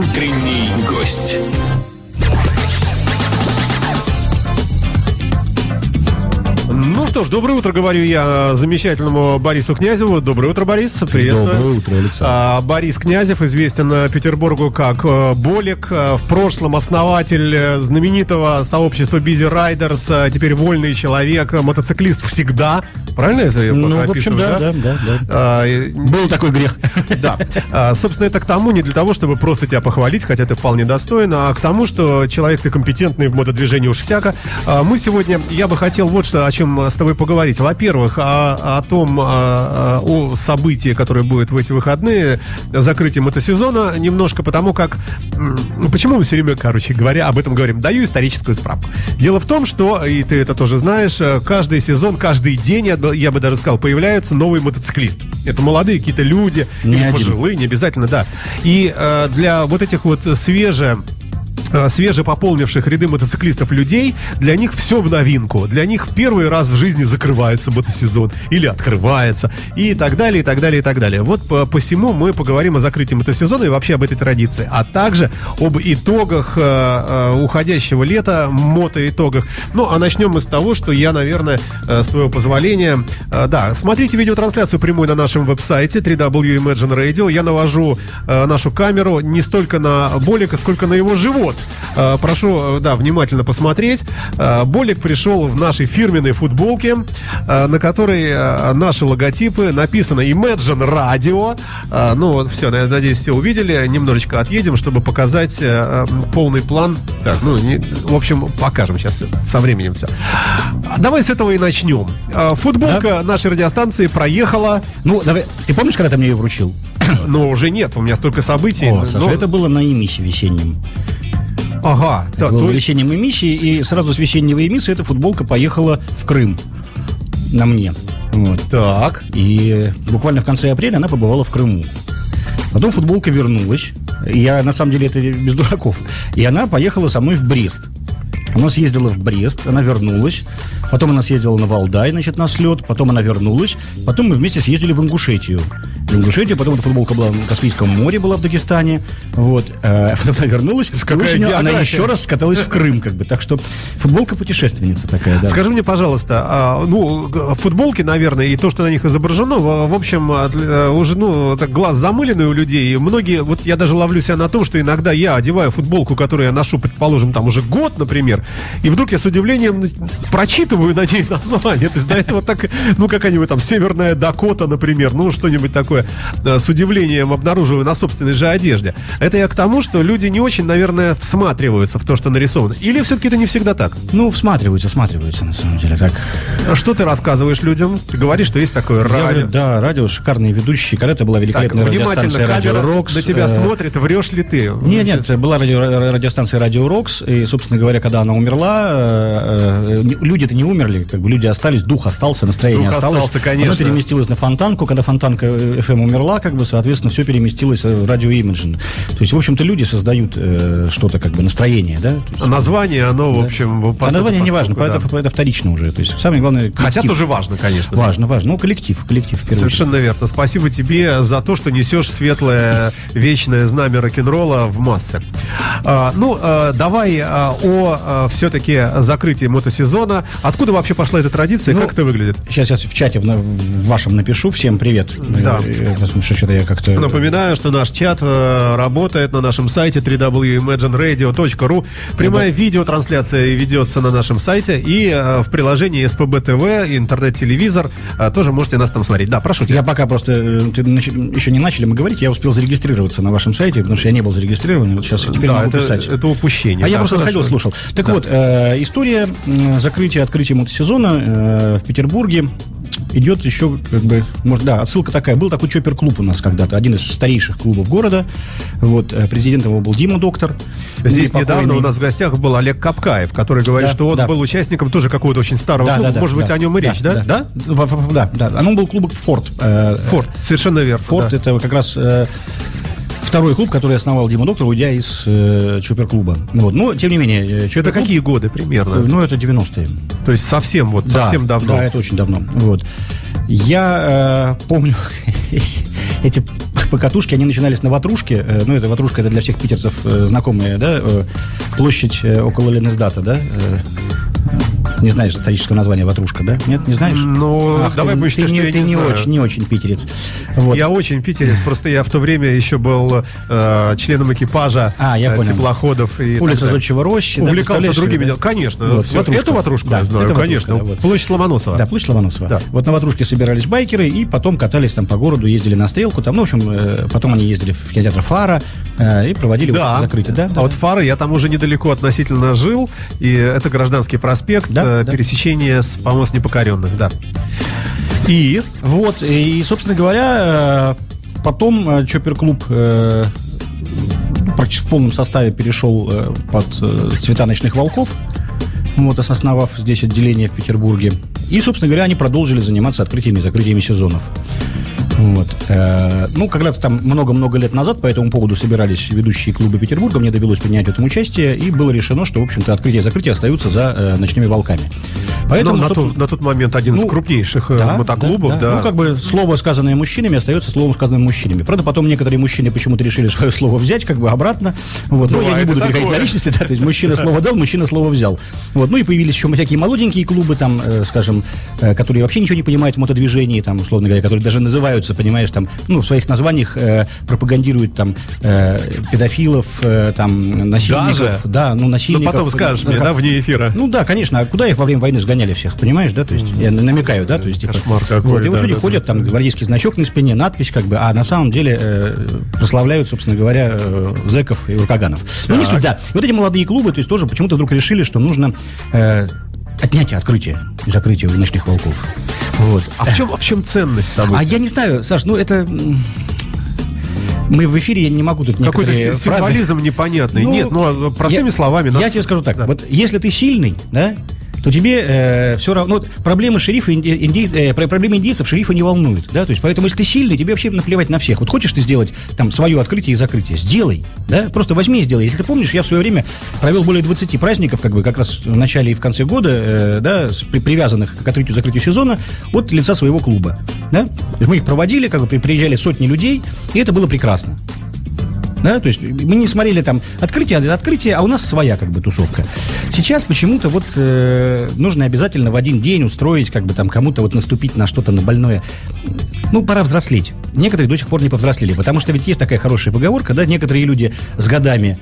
Утренний гость. Ну что ж, доброе утро, говорю я замечательному Борису Князеву. Доброе утро, Борис. Приветствую. Доброе утро, Александр. А, Борис Князев известен э, Петербургу как э, Болик. э, В прошлом основатель э, знаменитого сообщества Busy Riders. э, Теперь вольный человек, э, мотоциклист всегда. Правильно это я Ну, в общем, да, да, да, да. А, Был такой грех. да. А, собственно, это к тому, не для того, чтобы просто тебя похвалить, хотя ты вполне достоин, а к тому, что человек ты компетентный в мотодвижении уж всяко. А, мы сегодня, я бы хотел вот что, о чем с тобой поговорить. Во-первых, о, о том, а, а, о событии, которое будет в эти выходные, закрытие мотосезона, немножко потому как... ну, Почему мы все время, короче говоря, об этом говорим? Даю историческую справку. Дело в том, что, и ты это тоже знаешь, э, каждый сезон, каждый день, я бы- даже сказал, появляются новые мотоциклисты. Это молодые какие-то люди, Не или пожилые, не обязательно, да. И э, для вот этих вот свеже свежепополнивших ряды мотоциклистов людей, для них все в новинку. Для них первый раз в жизни закрывается мотосезон или открывается и так далее, и так далее, и так далее. Вот по, посему мы поговорим о закрытии мотосезона и вообще об этой традиции, а также об итогах э, э, уходящего лета, мотоитогах. Ну, а начнем мы с того, что я, наверное, э, с твоего позволения, э, да, смотрите видеотрансляцию прямую на нашем веб-сайте www Imagine Radio. Я навожу э, нашу камеру не столько на Болика, сколько на его живот. Э, прошу, э, да, внимательно посмотреть. Э, Болик пришел в нашей фирменной футболке, на которой наши логотипы написано Imagine Radio. Ну вот, все, надеюсь, все увидели. Немножечко отъедем, чтобы показать полный план. Так, ну, не- в общем, покажем сейчас со временем все. Давай с этого и начнем. Футболка нашей радиостанции проехала, Ну, давай, ты помнишь, когда ты мне ее вручил? но уже нет, у меня столько событий. О, Ну, Саша, это было на эмиссии весеннем. Ага, да, Это было то- весеннем эмиссии, и сразу с весеннего эмиссии эта футболка поехала в Крым. На мне. Вот. так. И буквально в конце апреля она побывала в Крыму. Потом футболка вернулась. Я, на самом деле, это без дураков. И она поехала со мной в Брест. Она съездила в Брест, она вернулась. Потом она съездила на Валдай, значит, на слет. Потом она вернулась. Потом мы вместе съездили в Ингушетию. Ингушетию, потом эта футболка была в Каспийском море, была в Дагестане. Вот. Э, Потом она вернулась. Какая осенью она еще раз скаталась в Крым, как бы. Так что футболка путешественница такая, да. Скажи мне, пожалуйста, а, ну, футболки, наверное, и то, что на них изображено, в, в общем, а, э, уже, ну, так глаз замыленный у людей. Многие, вот я даже ловлю себя на том, что иногда я одеваю футболку, которую я ношу, предположим, там уже год, например, и вдруг я с удивлением прочитываю на ней название. То есть до этого так, ну, какая-нибудь там Северная Дакота, например, ну, что-нибудь такое, э, с удивлением обнаруживаю на собственной же одежде. Это я к тому, что люди не очень, наверное, всматриваются в то, что нарисовано. Или все-таки это не всегда так? Ну, всматриваются, всматриваются, на самом деле. Так, А Что ты рассказываешь людям? Ты говоришь, что есть такое Я радио. говорю, да, радио, шикарные ведущие. Когда-то была Так, великолепная внимательно, радиостанция Радио Рокс. на тебя э, смотрит, врешь ли ты? Нет, нет, была радио- радиостанция Радио Рокс, и, собственно говоря, когда она умерла, э, э, люди-то не умерли, как бы люди остались, дух остался, настроение Дух осталось. остался, конечно. Оно переместилось на Фонтанку, когда Фонтанка э, FM умерла, как бы, соответственно, все переместилось э, в Радио Imagine. То есть, в общем-то, люди создают э, что-то, как бы, настроение, да? Есть, Название, оно, в общем... а постольку- название не важно, постольку, это, да. это вторично уже. То есть, самое главное, Хотя коллектив. тоже важно, конечно. Важно, важно. Ну, коллектив, коллектив, в первую очередь. Совершенно верно. Спасибо тебе за то, что несешь светлое вечное знамя рок-н-ролла в массы. А, ну, а, давай а, о все-таки закрытии мотосезона. Откуда вообще пошла эта традиция? Ну, как это выглядит? Сейчас я в чате в, в вашем напишу. Всем привет. Да. Потому что что-то я как-то... Напоминаю, что наш чат э, работает на нашем сайте www.imagineradio.ru. Прямая видеотрансляция ведется на нашем сайте и э, в приложении СПБ ТВ, интернет-телевизор. э, тоже можете нас там смотреть. Да, прошу тебя. Я пока просто... ты нач- еще не начали мы говорить, я успел зарегистрироваться на вашем сайте, потому что я не был зарегистрирован. Вот сейчас я теперь Да, могу это, писать. это упущение. А я Да, просто хорошо. заходил, слушал. Так вот, э, история закрытия, открытия мотосезона э, в Петербурге идет еще, как бы, может, да, отсылка такая. Был такой чоппер-клуб у нас когда-то, один из старейших клубов города. Вот, э, президентом его был Дима Доктор. Здесь недавно у нас в гостях был Олег Капкаев, который говорит, Да, что он да. был участником тоже какого-то очень старого Да, клуба. да, да, Может быть, да. о нем и речь, да? Да? В- в- Да, да. Оно был клуб Форт. Э, Форд, совершенно верно. Форт да. это как раз э, второй клуб, который основал Дима Доктор, уйдя из э, Чупер-клуба. Вот. Но, тем не менее, э, Это Чупер-клуб- какие годы примерно? Ну, это 90-е. То есть совсем вот, совсем да, давно. Да, это очень давно. Вот. Я э, помню эти в покатушке, они начинались на ватрушке, э, ну, это ватрушка, это для всех питерцев э, знакомая, да, э, площадь около Ленэсдата, да, не знаешь исторического названия ватрушка, да? Нет, не знаешь? Ну, Ах, давай ты, будешь ты, не, ты не не, очень, не очень питерец. Вот. Я очень питерец, просто я в то время еще был э, членом экипажа А, я э, понял. теплоходов. И Улица. Зодчего рощи. да, Увлекался представляешь другими делами. да? Конечно. Вот, всё. ватрушка. Эту ватрушку Да, я знаю, это ватрушка, конечно. да, вот. Площадь Ломоносова. Да, площадь Ломоносова. Да. Вот на ватрушке собирались байкеры и потом катались там по городу, ездили на стрелку. Там, ну, в общем, э, потом они ездили в кинотеатр Фара э, и проводили вот Да. это закрытие. Да, да. А вот Фары я там уже недалеко относительно жил, и это Гражданский проспект, Да, э, да. пересечение с помост непокоренных, да. И Вот, и, собственно говоря, э, потом Чоппер-клуб практически в полном составе перешел под цвета ночных волков, вот, основав здесь отделение в Петербурге. И, собственно говоря, они продолжили заниматься открытиями и закрытиями сезонов. Вот. Э, Ну, когда-то там много-много лет назад по этому поводу собирались ведущие клубы Петербурга, мне довелось принять в этом участие, и было решено, что, в общем-то, открытие и закрытие остаются за э, ночными волками. Поэтому, ну, на, тот, на тот момент один из ну, крупнейших э, мотоклубов, да. Ну, как бы слово, сказанное мужчинами, остается словом, сказанным мужчинами. Правда, потом некоторые мужчины почему-то решили свое слово взять, как бы обратно. Вот. Ну, я не буду переходить такое. на личности, да, то есть мужчина слово дал, мужчина слово взял. Вот. Ну и появились еще всякие молоденькие клубы, там, э, скажем, э, которые вообще ничего не понимают в мотодвижении, там, условно говоря, которые даже называются, понимаешь, там, ну, в своих названиях э, пропагандируют там э, педофилов, э, там, насильников. Даже? Да, ну, Ну, насильников. потом скажешь мне, нарко- да, вне эфира. ну да, конечно. А куда их во время войны сгоняли всех, понимаешь, да? То есть я намекаю, да? То есть, типа, Кошмар какой, вот, и вот да, люди да, ходят, там гвардейский значок на спине, надпись, как бы, а на самом деле э, прославляют, собственно говоря, э, зэков и уркаганов. Ну не суть, да. И вот эти молодые клубы, то есть тоже почему-то вдруг решили, что нужно э, отнятие открытие закрытие у ночных волков. Вот. А в чем, а в чем ценность события? А я не знаю, Саш, ну это... Мы в эфире, я не могу тут Какой-то некоторые си- фразы- символизм непонятный. Ну, Нет, ну, а простыми я- словами. Я нас- тебе скажу так. Да. Вот если ты сильный, да, то тебе все равно... вот проблемы шерифа, инди- индей- э, про- проблемы индейцев шерифа не волнуют, да, то есть поэтому если ты сильный, тебе вообще наплевать на всех. Вот хочешь ты сделать там свое открытие и закрытие, сделай, да, просто возьми и сделай. Если ты помнишь, я в свое время провел более 20 праздников, как бы как раз в начале и в конце года, э, да, при- привязанных к открытию и закрытию сезона от лица своего клуба, да. Мы их проводили, как бы при- приезжали сотни людей, и это было прекрасно. Да, то есть мы не смотрели там открытие, открытие, а у нас своя как бы тусовка. Сейчас почему-то вот э, нужно обязательно в один день устроить, как бы там кому-то вот наступить на что-то на больное. Ну, пора взрослеть. Некоторые до сих пор не повзрослели, потому что ведь есть такая хорошая поговорка, да, некоторые люди с годами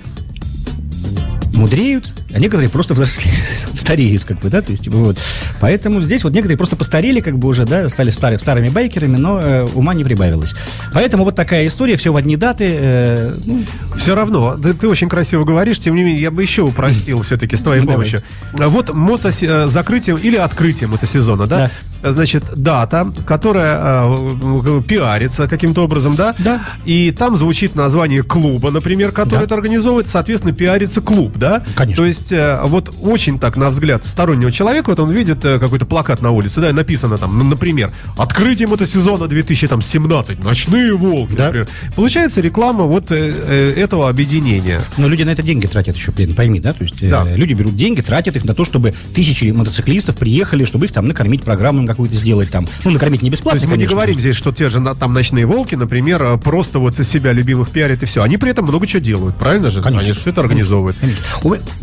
мудреют, а некоторые просто взрослеют, стареют, как бы, да, то есть, типа, вот. Поэтому здесь вот некоторые просто постарели, как бы уже, да, стали стары, старыми байкерами, но э, ума не прибавилось. Поэтому вот такая история, все в одни даты, э, ну, Все равно, ты, ты очень красиво говоришь, тем не менее, я бы еще упростил все-таки с твоей Ну, давай. помощью. Вот мото закрытием или открытием мотосезона, да? Значит, дата, которая э, пиарится каким-то образом, да? Да. И там звучит название клуба, например, который Да. это организовывает, соответственно, пиарится клуб, да? Конечно. То есть, э, вот очень так, на взгляд стороннего человека, вот он видит э, какой-то плакат на улице, да, и написано там, ну, например, открытие мотосезона 2017, ночные волки, Да. например. Получается реклама вот э, э, этого объединения. Но люди на это деньги тратят еще, блин, пойми, да? То есть э, Да. люди берут деньги, тратят их на то, чтобы тысячи мотоциклистов приехали, чтобы их там накормить, программу им какую-то сделать там. Ну, накормить не То бесплатно, есть мы не конечно, говорим здесь, что те же там ночные волки, например, э, просто вот из себя любимых пиарят и все. Они при этом много чего делают, правильно же? Конечно. Они все это организовывают. Конечно.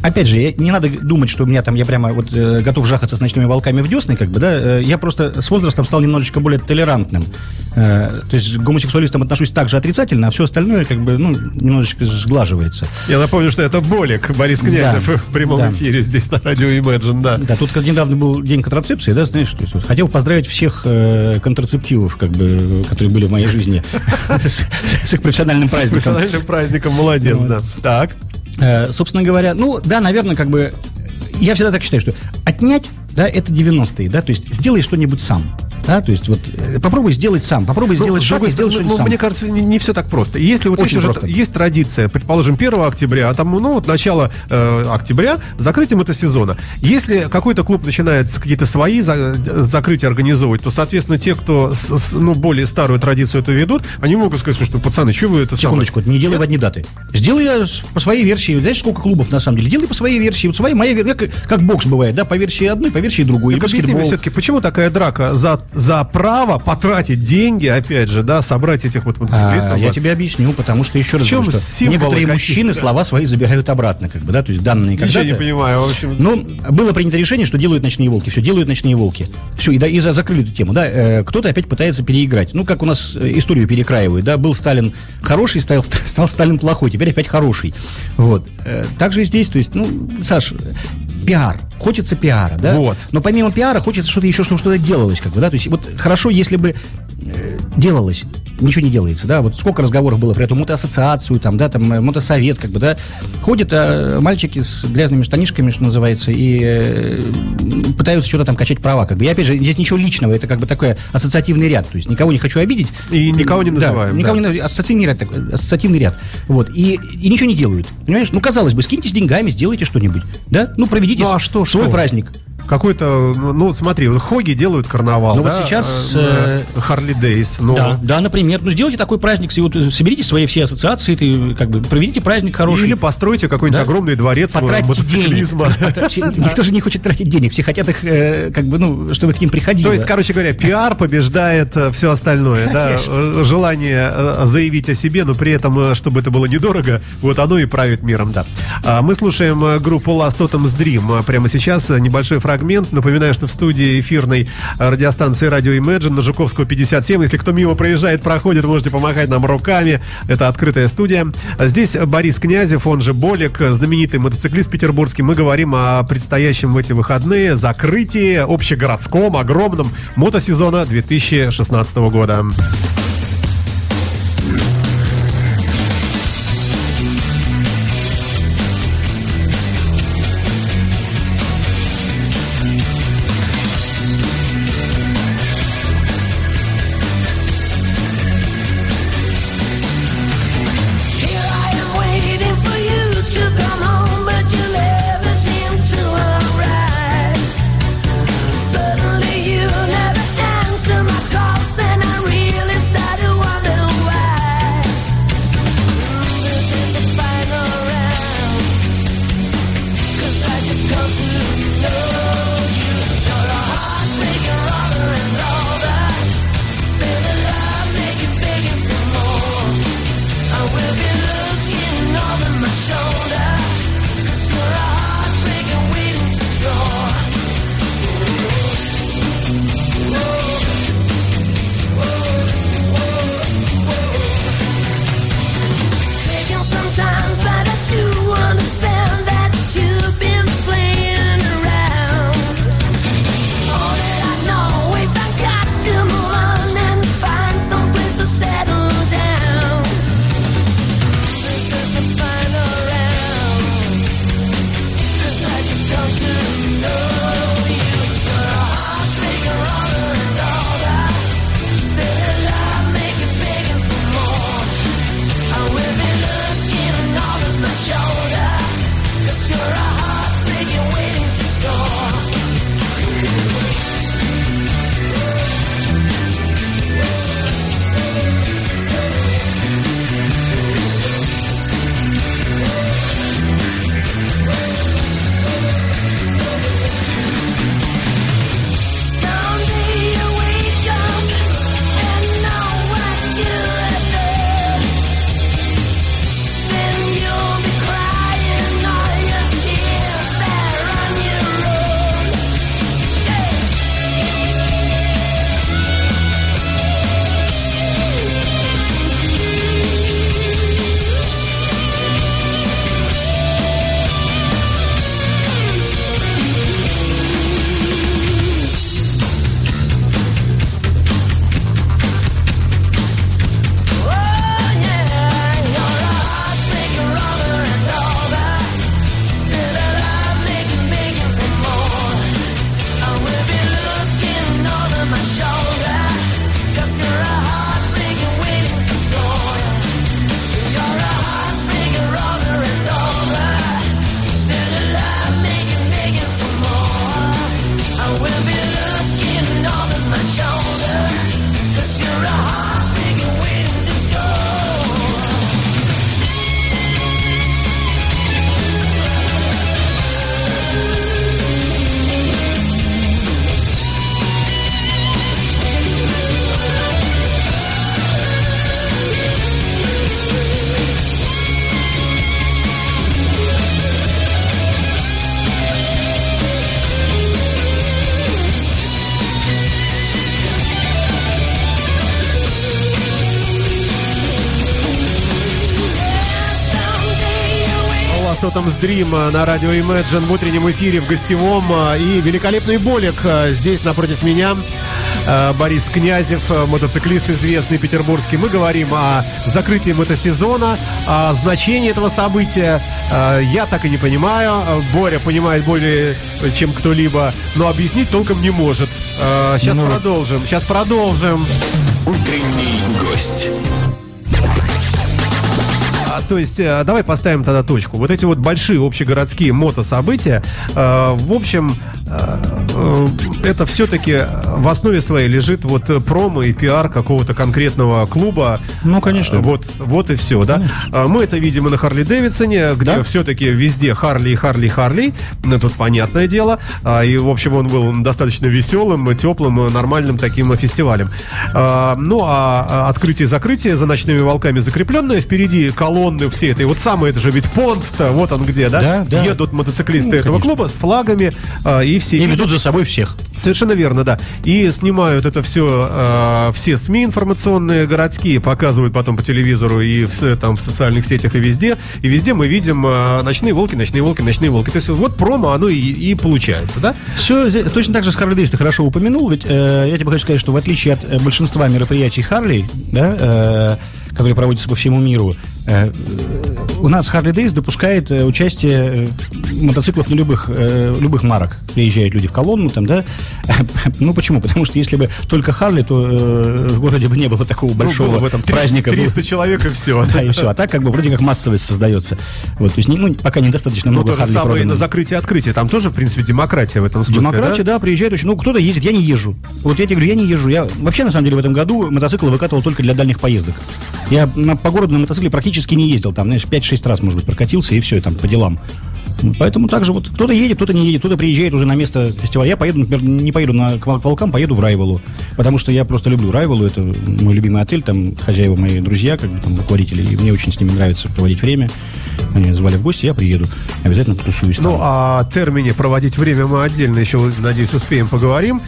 Опять же, не надо думать, что у меня там, я прямо вот э, готов жахаться с ночными волками в десны, как бы, да, э, я просто с возрастом стал немножечко более толерантным. Э, то есть к гомосексуалистам отношусь также отрицательно, а все остальное, как бы, ну, немножечко сглаживается. Я напомню, что это Болик, Борис Князев Да. в прямом Да. эфире здесь на радио Imagine, да. Да, тут как недавно был день контрацепции, да, знаешь, то есть вот хотел поздравить всех э, контрацептивов, как бы, которые были в моей жизни с, их профессиональным С праздником. профессиональным праздником, молодец, да. Так. Э, собственно говоря, ну, да, наверное, как бы, я всегда так считаю, что отнять, да, это 90-е, да, то есть сделай что-нибудь сам. Да, то есть вот э, попробуй сделать сам, попробуй сделать Ну, шаг и сделать что-нибудь ну, сам. Мне кажется, не, все так просто. Если вот Очень есть, уже- просто. есть традиция, предположим, 1 октября, а там, ну, вот начало э, октября, закрытием это сезона. Если какой-то клуб начинает какие-то свои за- закрытия организовывать, то, соответственно, те, кто с- с, ну, более старую традицию это ведут, они могут сказать, что, пацаны, что вы это самое? Секундочку, не делай в одни даты. Сделай с- по своей версии. Знаешь, сколько клубов на самом деле? Делай по своей версии. Вот своя моя версия, как, как бокс бывает, да, по версии одной, по версии другой. Так объясни мне все-таки, почему такая драка за за право потратить деньги, опять же, да, собрать этих вот мотоциклистов. А, я тебе объясню, потому что еще раз говорю, что некоторые мужчины слова свои забирают обратно, как бы, да, то есть данные Ничего когда-то. не понимаю, в общем. Ну, было принято решение, что делают ночные волки. Все, делают ночные волки. Все, и, да, и за- закрыли эту тему. Да, Э, кто-то опять пытается переиграть. Ну, как у нас э, историю перекраивают. Да, был Сталин хороший, стал, стал Сталин плохой, теперь опять хороший. Вот. Э, Так же и здесь, то есть, ну, Саш, пиар. Хочется пиара, да? Вот. Но помимо пиара хочется что-то еще, чтобы что-то делалось, как бы, да? То есть, вот хорошо, если бы э, делалось, ничего не делается, да? Вот сколько разговоров было про эту мотоассоциацию, там, да, там, э, мотосовет, как бы, да? Ходят э, мальчики с грязными штанишками, что называется, и э, пытаются что-то там качать права, как бы. И опять же, здесь ничего личного, это как бы такой ассоциативный ряд, то есть никого не хочу обидеть. И никого не Да, называем, никого да. не ассоциативный ряд, такой, ассоциативный ряд. Вот. И, и ничего не делают. Понимаешь? Ну, казалось бы, скиньте с деньгами, сделайте что-нибудь. Да? Ну, проведите Ну, а что, свой что? праздник. Какой-то, ну, ну, смотри, вот Хоги делают карнавал, Ну, вот да, сейчас, э, Харли Дейс, ну, Да, да, например. Ну, сделайте такой праздник, вот, э, соберите свои все ассоциации, ты, как бы, проведите праздник хороший. или постройте какой-нибудь Да? огромный дворец Потратьте денег. Никто же не хочет тратить денег. Все хотят их, э, как бы, ну, чтобы к ним приходило. То есть, короче говоря, пиар побеждает все остальное, да. Э, желание э, заявить о себе, но при этом, э, чтобы это было недорого, вот оно и правит миром, да. А, Мы слушаем э, группу Last Autumn's Dream. Прямо сейчас э, небольшой фрагмент. Напоминаю, что в студии эфирной э, радиостанции Radio Imagine на Жуковского 57. Если кто мимо проезжает, проходит, можете помахать нам руками. Это открытая студия. А Здесь Борис Князев, он же Болик, знаменитый мотоциклист петербургский. Мы говорим о предстоящем в эти выходные закрытии общегородском, огромном мотосезона 2016 года. Тотемс Дрим на радио Imagine в утреннем эфире в гостевом. а, И великолепный Болик а, здесь напротив меня. Борис Князев, мотоциклист известный петербургский. Мы говорим о закрытии мотосезона, о значении этого события. Я так и не понимаю. Боря понимает более чем кто-либо, но объяснить толком не может. Сейчас Ну, продолжим. Сейчас продолжим. Утренний гость. А, То есть, э, давай поставим тогда точку. Вот эти вот большие общегородские мотособытия, э, в общем, это все-таки в основе своей лежит вот э, промо и пиар какого-то конкретного клуба. Ну, конечно. Э, Вот, вот и все, да. А Мы это видим и на Харли Дэвидсоне, где Да. все-таки везде Харли, Харли, Харли. Ну, Тут понятное дело. И, в общем, он был достаточно веселым, теплым, нормальным таким фестивалем. Ну, а а открытие и закрытие за ночными волками закрепленное. Впереди колонны все это. И вот самое это же ведь понт-то, вот он где, да? Да, да. Едут мотоциклисты Ну, этого конечно. клуба с флагами, а, и все И ведут за собой всех. Совершенно верно, да. И снимают это все все СМИ информационные городские, показывают потом по телевизору и в, там в социальных сетях и везде. И везде мы видим э, ночные волки, ночные волки, ночные волки. То есть вот промо оно и, и получается, да? Все точно так же с Харли Дэвис ты хорошо упомянул, ведь э, я тебе хочу сказать, что в отличие от э, большинства мероприятий Харли, да, э, которые проводятся по всему миру, э, э, у нас Харли Дэвис допускает э, участие э, мотоциклов на любых, э, любых марок. Приезжают люди в колонну, там, да. Ну почему? Потому что если бы только Харли, то в городе бы не было такого большого Ну, было этом 300, праздника. 300 человек и все. Да, и все. А так как бы вроде как массовость создается. Вот, то есть, ну, пока недостаточно Ну, много Харли самое продано. на закрытие открытие. Там тоже, в принципе, демократия в этом смысле. Демократия, да? приезжает очень. Ну, кто-то ездит, я не езжу. Вот я тебе говорю, я не езжу. Я вообще, на самом деле, в этом году мотоцикл выкатывал только для дальних поездок. Я на, по городу на мотоцикле практически не ездил. Там, знаешь, 5-6 раз, может быть, прокатился, и все, и там по делам. Ну, Поэтому также вот кто-то едет, кто-то не едет, кто-то приезжает уже на место фестиваля. Я поеду, например, не поеду на, к Вол- к Волкам, поеду в Райвелу. Потому что я просто люблю Райвелу, это мой любимый отель, там хозяева мои друзья, как бы там руководители, и мне очень с ними нравится проводить время. Они звали в гости, я приеду. Обязательно потусуюсь там. Ну, о термине «проводить время» мы отдельно еще, надеюсь, успеем поговорим.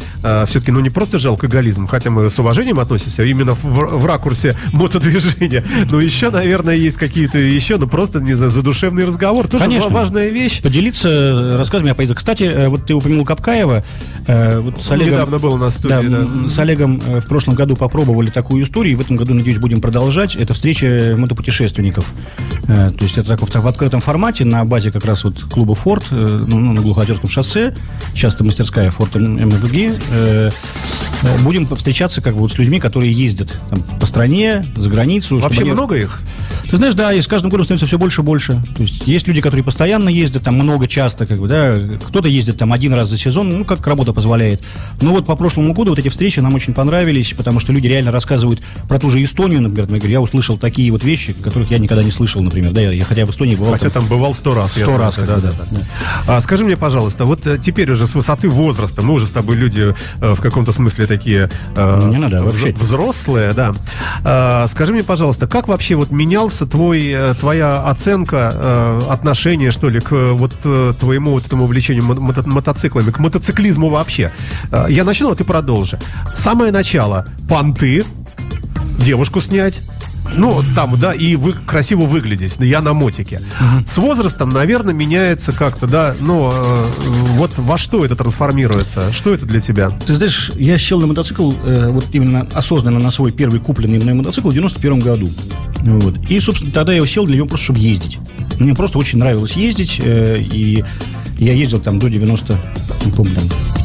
все-таки, ну, не просто же алкоголизм, хотя мы с уважением относимся именно в, в ракурсе мотодвижения. Но еще, наверное, есть какие-то еще, ну, просто, не знаю, задушевный разговор. Тоже Конечно. ва- важная вещь. Поделиться э, рассказами о поездках. Кстати, э, вот ты упомянул Капкаева. э, Вот с Олегом, недавно был у нас в да, студии, да. м, с Олегом в прошлом году попробовали такую историю, и в этом году, надеюсь, будем продолжать. Это встреча мотопутешественников. Э, То есть это так в, открытом формате на базе как раз вот клуба «Форд» э, ну, ну, на Глухозерском шоссе. Сейчас это мастерская «Форд МВГ». Э, Будем встречаться как бы вот с людьми, которые ездят там, по стране, за границу. Вообще они- много их? ты знаешь, да, и с каждым годом становится все больше и больше. То есть есть люди, которые постоянно ездят, там много, часто, как бы, да. Кто-то ездит там один раз за сезон, ну, как работа позволяет. Но вот по прошлому году вот эти встречи нам очень понравились, потому что люди реально рассказывают про ту же Эстонию, например. Я услышал такие вот вещи, которых я никогда не слышал, например. Да, я, хотя в Эстонии бывал Хотя там бывал сто раз. сто раз, да, да, да. А, скажи мне, пожалуйста, вот э, теперь уже с высоты возраста, мы уже с тобой люди э, в каком-то смысле такие э, Не надо, вообще. вз- взрослые, да. А, скажи мне, пожалуйста, как вообще вот менялся твой, э, твоя оценка, э, отношение, что ли, к вот твоему вот этому увлечению мо- мото- мотоциклами, к мотоциклизму вообще? Э, Я начну, а ты продолжи. Самое начало. Понты, девушку снять. Ну, там, да, и вы красиво выглядеть. Я на мотике. С возрастом, наверное, меняется как-то, да. Но э, вот во что это трансформируется? Что это для тебя? Ты знаешь, я сел на мотоцикл, э, вот именно осознанно на свой первый купленный мной мотоцикл в 91 году. Вот. И, собственно, тогда я сел для него просто, чтобы ездить. Мне просто очень нравилось ездить, э, и я ездил там до 90, не помню, там,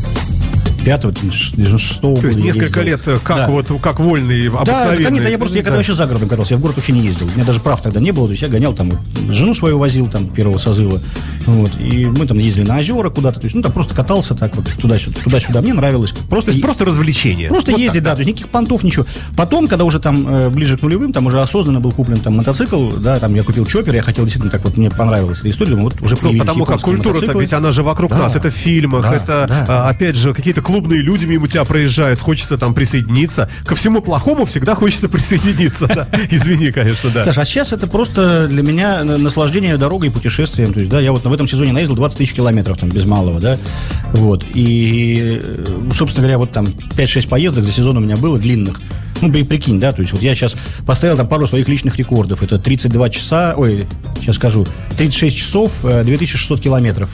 5 96 года. То есть несколько ездил. лет э, как Да. вот как вольный, обыкновенный. да, нет, я просто, я когда Да. вообще за городом катался, я в город вообще не ездил. У меня даже прав тогда не было, то есть я гонял там, вот, жену свою возил там первого созыва, вот, и мы там ездили на озера куда-то, то есть, ну, там просто катался так вот туда-сюда, туда-сюда, мне нравилось. Просто, То есть просто развлечение. Просто Вот ездить, так, да, то есть никаких понтов, ничего. Потом, когда уже там э, ближе к нулевым, там уже осознанно был куплен там мотоцикл, да, там я купил чоппер, я хотел действительно так вот, мне понравилась эта история, думаю, вот уже Ну, потому как культура, так ведь она же вокруг Да. нас. Это в фильмах, Да, это, да. а, опять же, какие-то клубные люди мимо тебя проезжают, хочется там присоединиться. Ко всему плохому всегда хочется присоединиться. да. Извини, конечно, да. Саша, а сейчас это просто для меня на- наслаждение дорогой и путешествием. То есть, да, я вот в этом сезоне наездил 20 тысяч километров там без малого, да. Вот. И, э, собственно говоря, вот там 5-6 поездок за сезон у меня было длинных. Ну, при- прикинь, да, то есть вот я сейчас поставил там пару своих личных рекордов. Это 32 часа, ой, сейчас скажу, 36 часов, э, 2600 километров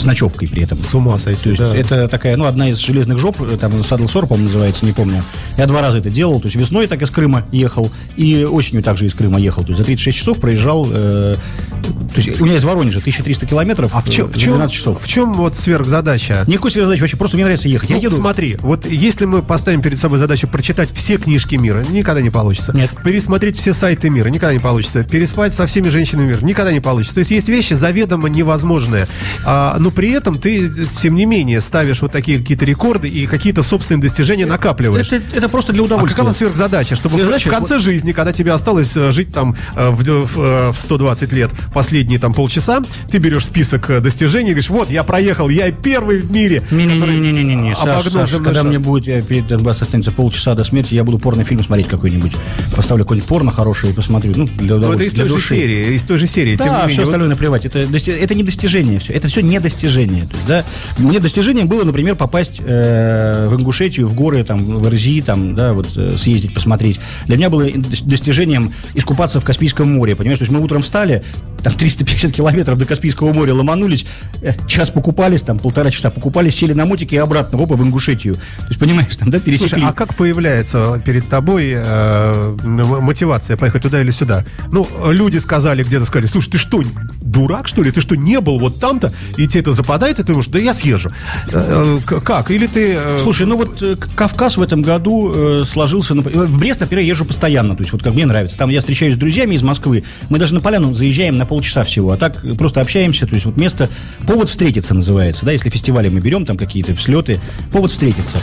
с ночевкой при этом. С ума сойти. То есть да. это такая, ну, одна из железных жоп, э, там Садл Сор, по-моему, называется, не помню. Я два раза это делал, то есть весной так из Крыма ехал, и осенью также из Крыма ехал. То есть за 36 часов проезжал, э, то есть у меня из Воронежа 1300 километров А в чем, э, в, за чем, 12 часов. в чем вот сверхзадача? Никакой сверхзадачи вообще, просто мне нравится ехать. Я Ну, еду, смотри, вот если мы поставим перед собой задачу прочитать все книжки мира, никогда не получится. Нет. Пересмотреть все сайты мира, никогда не получится. Переспать со всеми женщинами мира, никогда не получится. То есть есть вещи заведомо невозможные. А, но при этом ты, тем не менее, ставишь вот такие какие-то рекорды и какие-то собственные достижения накапливаешь. это, это просто для А удовольствия. какова сверхзадача? Чтобы Сверхзадача, в конце жизни, когда тебе осталось э, жить там э, в, в, в 120 лет, последние там полчаса, ты берешь список э, достижений говоришь, вот, я проехал, я первый в мире. Не-не-не-не-не, Саш, обогнул Саш, когда мне будет перед Донбассом останется полчаса до смерти, я буду порнофильм смотреть какой-нибудь. Поставлю какой-нибудь порно хороший и посмотрю. Ну, для Ну, это удовольствия, из для той же души. серии, из той же серии. тем не Да, менее, все остальное наплевать. Это, это не достижение все. Это все не достижение. То есть, да, мне достижением было, например, попасть э, в Ингушетию, в горы, там, в Рзи, там, да, вот э, съездить, посмотреть. Для меня было дос- достижением искупаться в Каспийском море. Понимаешь, то есть мы утром встали, там 350 километров до Каспийского моря ломанулись, э, час покупались, там полтора часа покупались, сели на мотике и обратно, опа, в Ингушетию. То есть, понимаешь, там, да, пересекли. Слушай, а как появляется перед тобой э, мотивация поехать туда или сюда? Ну, люди сказали, где-то сказали, слушай, ты что, дурак, что ли? Ты что, не был вот там-то? И тебе это западает, и ты думаешь, да я съезжу. Э, э, как? Или ты... э, Слушай, ну вот Кавказ в этом году сложился... на- В Брест, например, я езжу постоянно, то есть вот как мне нравится. Там я встречаюсь с друзьями из Москвы, мы даже на поляну заезжаем на полчаса всего, а так просто общаемся, то есть вот место... Повод встретиться называется, да, если фестивали мы берем, там какие-то слеты, повод встретиться.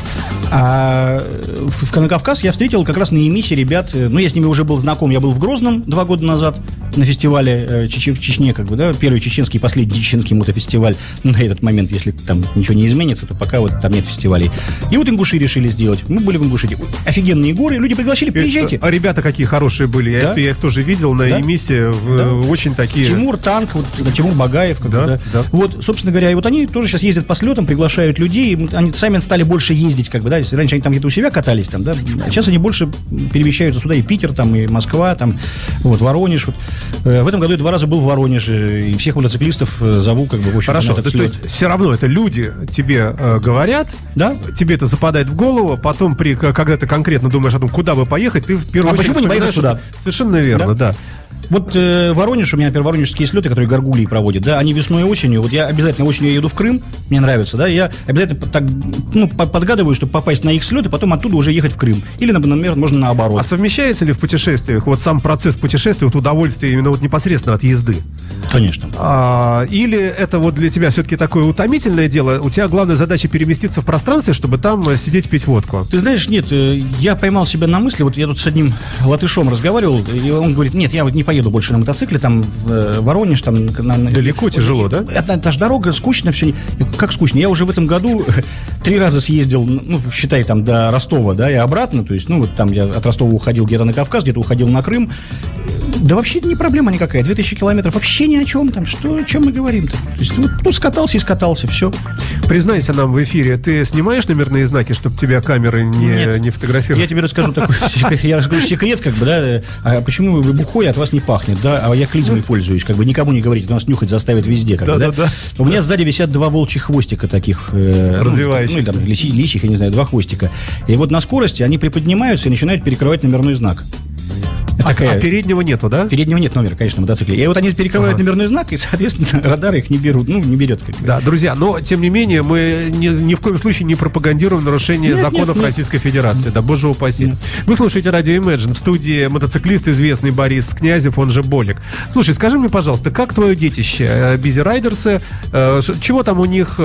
А э, в, Кавказ я встретил как раз на Емисе ребят, э, ну я с ними уже был знаком, я был в Грозном два года назад на фестивале э, Чече- в Чечне, как бы, да, первый чеченский, последний чеченский мотофестиваль на этот момент, если там ничего не изменится, то пока вот там нет фестивалей. И вот Ингуши решили сделать. Мы были в Ингушетии. Офигенные горы, люди пригласили, приезжайте. А ребята какие хорошие были. Я, Да? их- я их тоже видел на Да? Емисе. в- Да. Очень такие... Тимур Танк, вот, да, Тимур Багаев. как Да, да. да. Вот, собственно говоря, и вот они тоже сейчас ездят по слетам, приглашают людей, они сами стали больше ездить, как бы, да, если раньше они там где-то у себя катались, там, да, а сейчас они больше перемещаются сюда, и Питер, там, и Москва, там, вот, Воронеж, вот. Э, В этом году я два раза был в Воронеже, и всех мотоциклистов э, зову, как бы, в общем, Хорошо, на то, то есть все равно это люди тебе э, говорят, Да? тебе это западает в голову, потом, при, когда ты конкретно думаешь о том, куда бы поехать, ты в первую А очередь почему не поехать сюда? Совершенно верно, да. Вот э, Воронеж, у меня, например, воронежские слеты, которые Гаргулии проводят, да, они весной и осенью. Вот я обязательно осенью еду в Крым, мне нравится, да, я обязательно так, ну, по- подгадываю, чтобы попасть на их слет, и потом оттуда уже ехать в Крым. Или, например, можно наоборот. А совмещается ли в путешествиях вот сам процесс путешествия, вот удовольствие именно вот непосредственно от езды? Конечно. А, или это вот для тебя все-таки такое утомительное дело? У тебя главная задача переместиться в пространстве, чтобы там э, сидеть пить водку? Ты знаешь, нет, э, я поймал себя на мысли, вот я тут с одним латышом разговаривал, и он говорит, нет, я вот не поеду больше на мотоцикле, там в э, Воронеж, там... на- Далеко, тяжело, да? Это, это ж дорога, скучно все. Как скучно? Я уже в этом году три раза съездил, ну, считай, там, до Ростова, да, и обратно, то есть, ну, вот там я от Ростова уходил где-то на Кавказ, где-то уходил на Крым. Да вообще не проблема никакая, 2000 километров, вообще ни о чем там, что, о чем мы говорим-то? То есть, вот тут скатался и скатался, все. Признайся нам в эфире, ты снимаешь номерные знаки, чтобы тебя камеры не, Нет. не фотографировали? Я тебе расскажу такой, я расскажу секрет, как бы, да, а почему вы бухой, от вас не пахнет, да, а я клизмой пользуюсь, как бы никому не говорите, нас нюхать заставят везде, как бы, да. Да-да-да. У меня сзади висят два волчьих хвостика таких. э, ну. Ну, или там, лиси- лисьих, я не знаю, два хвостика. И вот на скорости они приподнимаются и начинают перекрывать номерной знак. А, Такая- а переднего нету, да? Переднего нет номера, конечно, на мотоцикле. И вот они перекрывают Ага. номерной знак, и, соответственно, радары их не берут. Ну, не берет. Как. Да, друзья, но тем не менее мы ни, ни в коем случае не пропагандируем нарушение Нет, законов нет, нет. Российской Федерации. Да, боже упаси. Вы слушаете радио Imagine. В студии мотоциклист известный Борис Князев, он же Болик. Слушай, скажи мне, пожалуйста, как твое детище? Бизи Райдерсы? э, чего там у них?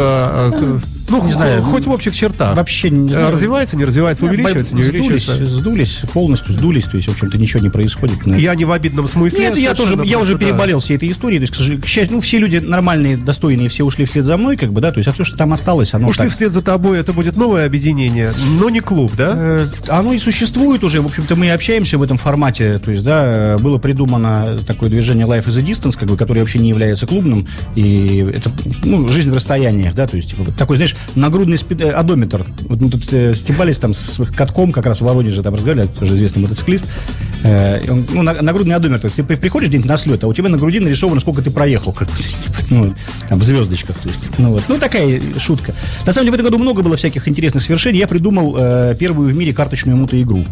Э, э, ну, не знаю. хоть в общих чертах. Вообще не Э, знаю. Развивается, не развивается, увеличивается, не Сдулись, увеличивается? сдулись, полностью сдулись, то есть, в общем-то, ничего не происходит. на Я не в обидном смысле. Нет, я тоже, я уже переболел всей этой историей. То есть, к сожалению, к счастью, ну, все люди нормальные, достойные, все ушли вслед за мной, как бы, да, то есть, а все, что там осталось, оно Ушли так. вслед за тобой, это будет новое объединение, но не клуб, да? Э, Оно и существует уже, в общем-то, мы общаемся в этом формате, то есть, да, э, было придумано такое движение Life is a Distance, как бы, которое вообще не является клубным, и это, ну, жизнь в расстояниях, да, то есть, типа, такой, знаешь, нагрудный спид- э, одометр. Вот мы тут э, стебались там с катком, как раз в Воронеже там разговаривали, тоже известный мотоциклист. Э, он, ну, на- нагрудный одометр. Ты при- приходишь где-нибудь на слет, а у тебя на груди нарисовано, сколько ты проехал, как типа, ну, там, в звездочках, то есть. Ну, вот. ну, такая шутка. На самом деле, в этом году много было всяких интересных свершений. Я придумал э, первую в мире карточную мотоигру.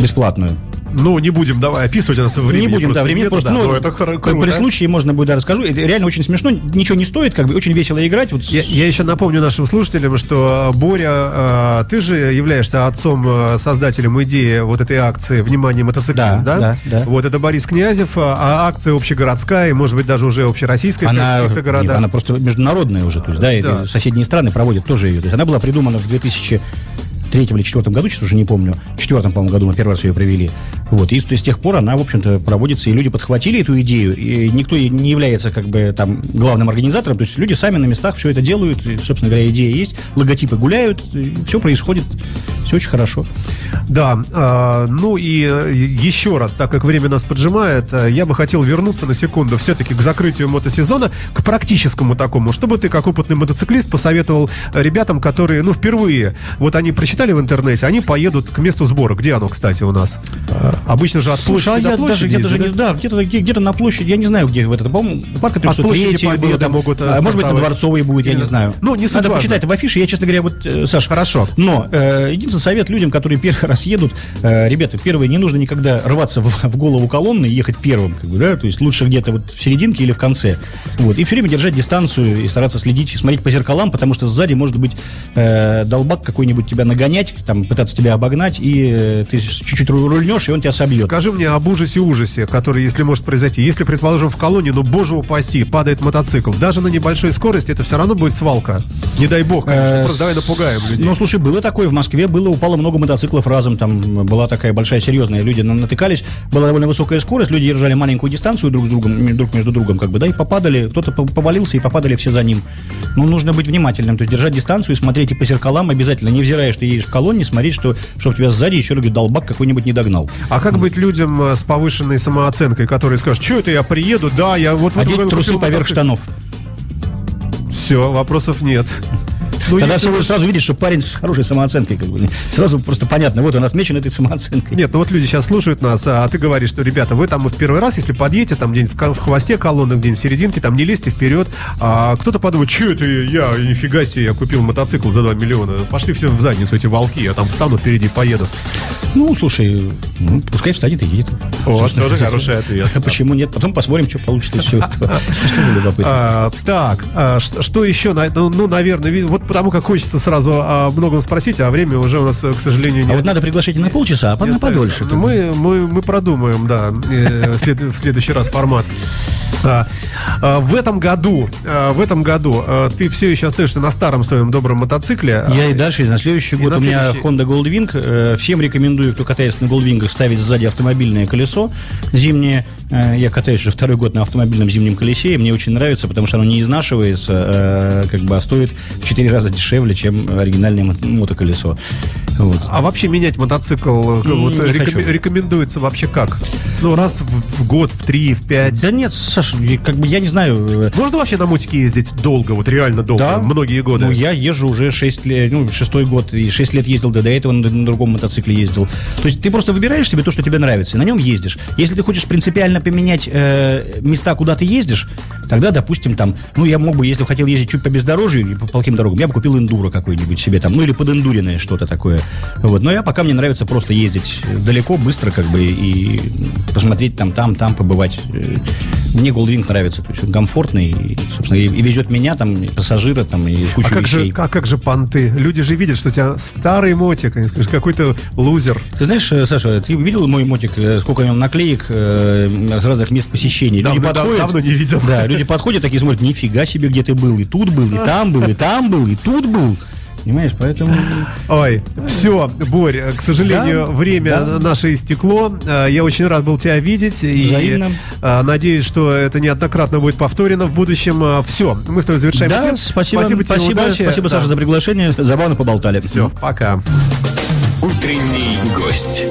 Бесплатную. Ну, не будем давай описывать, у нас времени не будем, да, времени просто, да. ну, Ну, это круто. при случае можно будет, да, расскажу. Это реально очень смешно, ничего не стоит, как бы, очень весело играть. Вот Я, я еще напомню нашим слушателям, что э, Боря, э, ты же являешься отцом, э, создателем идеи вот этой акции «Внимание, мотоциклист», Да, да? да, да. Вот это Борис Князев, а- а акция общегородская, и, может быть, даже уже общероссийская в она, каких-то городах. она просто международная уже, то есть, да, Да. соседние страны проводят тоже ее. То есть она была придумана в 2003 или 2004 году, сейчас уже не помню. В четвертом, по-моему, году мы первый раз ее провели. Вот. И с тех пор она, в общем-то, проводится, и люди подхватили эту идею, и никто не является, как бы, там, главным организатором, то есть люди сами на местах все это делают, и, собственно говоря, идея есть, логотипы гуляют, все происходит, все очень хорошо. Да, а, ну и э, еще раз, так как время нас поджимает, э, я бы хотел вернуться на секунду все-таки к закрытию мотосезона, к практическому такому. Чтобы ты, как опытный мотоциклист, посоветовал э, ребятам, которые, ну, впервые, вот они прочитали в интернете, они поедут к месту сбора. Где оно, кстати, у нас? А, Обычно же от Слушай, а площади я до даже площади где-то, же ездят, не, да, где-то, где- где-то на площади, я не знаю, где в это, по-моему, парк От площади 303 Победы было, там, могут, э, а, может быть, на. Дворцовой будет, я не знаю. Ну, не Надо важно. почитать в афише, я, честно говоря, вот, э, Саш, Хорошо. Но э, единственный совет людям, которые первый раз едут, э, ребята, первое, не нужно никогда рваться в, в голову колонны и ехать первым, как бы, да, то есть лучше где-то вот в серединке или в конце. Вот, и все время держать дистанцию и стараться следить, смотреть по зеркалам, потому что сзади может быть э, долбак какой-нибудь тебя нагонять, там, пытаться тебя обогнать, и э, ты чуть-чуть ру- рульнешь, и он тебя собьет. Скажи мне об ужасе-ужасе, который, если может произойти. Если, предположим, в колонии, ну, боже упаси, падает мотоцикл, даже на небольшой скорости это все равно будет свалка. Не дай бог, конечно. Э, Просто давай напугаем людей. Ну, слушай, было такое, в Москве было, упало много мотоциклов разом, там была такая большая серьезная, люди на- натыкались, была довольно высокая скорость, люди держали маленькую дистанцию друг с другом, друг между другом, как бы, да, и попадали, кто-то по- повалился и попадали все за ним. Ну, нужно быть внимательным, то есть держать дистанцию и смотреть и по зеркалам обязательно, невзирая, что едешь в колонне, смотреть, что, чтобы тебя сзади еще, говорю, долбак какой-нибудь не догнал. А как быть людям э, с повышенной самооценкой, которые скажут, что это я приеду, да, я вот Одеть году трусы купил поверх мотоцикл». штанов. Все, вопросов нет. Ну, Тогда если- всего сразу видишь, что парень с хорошей самооценкой, как бы. Сразу просто понятно, вот он отмечен этой самооценкой. Нет, ну вот люди сейчас слушают нас, а ты говоришь, что, ребята, вы там в первый раз, если подъедете, там где-нибудь в хвосте колонны, где-нибудь в серединке, там не лезьте вперед, а кто-то подумает, что это я, нифига себе, я купил мотоцикл за 2 миллиона, пошли все в задницу эти волки, я там встану впереди и поеду. Ну, слушай, ну, пускай встанет и едет. Вот, тоже хороший ответ. Почему нет? Потом посмотрим, что получится из всего этого. А, так, а, что еще? Ну, ну, наверное, вот потому как хочется сразу о многом спросить, а время уже у нас, э, к сожалению, А нет. вот надо приглашать на полчаса, а на подольше. Мы, мы, мы продумаем, да, э, в следующий раз формат. А, а, в этом году, а, в этом году а, ты все еще остаешься на старом своем добром мотоцикле. Я и дальше, и на следующий год на у меня следующий. Honda Goldwing. Э, Всем рекомендую, кто катается на Goldwing, ставить сзади автомобильное колесо зимнее. Э, Я катаюсь уже второй год на автомобильном зимнем колесе, и мне очень нравится, потому что оно не изнашивается, э, как бы, а стоит в 4 раза дешевле, чем оригинальное мо- мотоколесо. Вот. А вообще менять мотоцикл вот, не рекомендуется вообще как? Ну, раз в год, в три, в пять. Да нет, Саша, как бы я не знаю. э, Можно вообще на мотике ездить долго, вот реально долго, Да. многие годы? Ну, я езжу уже 6 лет, ну, шестой год, и 6 лет ездил, да до этого на, на другом мотоцикле ездил. То есть ты просто выбираешь себе то, что тебе нравится, и на нем ездишь. Если ты хочешь принципиально поменять э, места, куда ты ездишь, тогда, допустим, там, ну, я мог бы, если бы хотел ездить чуть по бездорожью, и по плохим дорогам, я бы купил эндуро какой-нибудь себе там, ну, или подэндуренное что-то такое. Вот. Но я пока мне нравится просто ездить далеко, быстро, как бы, и посмотреть там, там, там, побывать. Э, Мне Goldwing нравится, то есть он комфортный, и, собственно, и, и везет меня, там, и пассажира, там, и кучу А как, же, вещей. а как же понты? Люди же видят, что у тебя старый мотик, они скажут, какой-то лузер. Ты знаешь, э, Саша, ты видел мой мотик, э, сколько на нем наклеек э, с разных мест посещений? Давно- дав- давно не видел. Да, люди подходят, такие смотрят, нифига себе, где ты был, и тут был, и там был, и там был, и тут был. Понимаешь, поэтому... Ой, все, Борь, к сожалению, Да, время да. наше истекло. Э, Я очень рад был тебя видеть. И Взаимно. э, надеюсь, что это неоднократно будет повторено в будущем. Все, мы с тобой завершаем Да, эфир. спасибо, Спасибо, тебе, спасибо, удачи. спасибо, Да. Саша, за приглашение. Забавно поболтали. Все, пока. Утренний гость.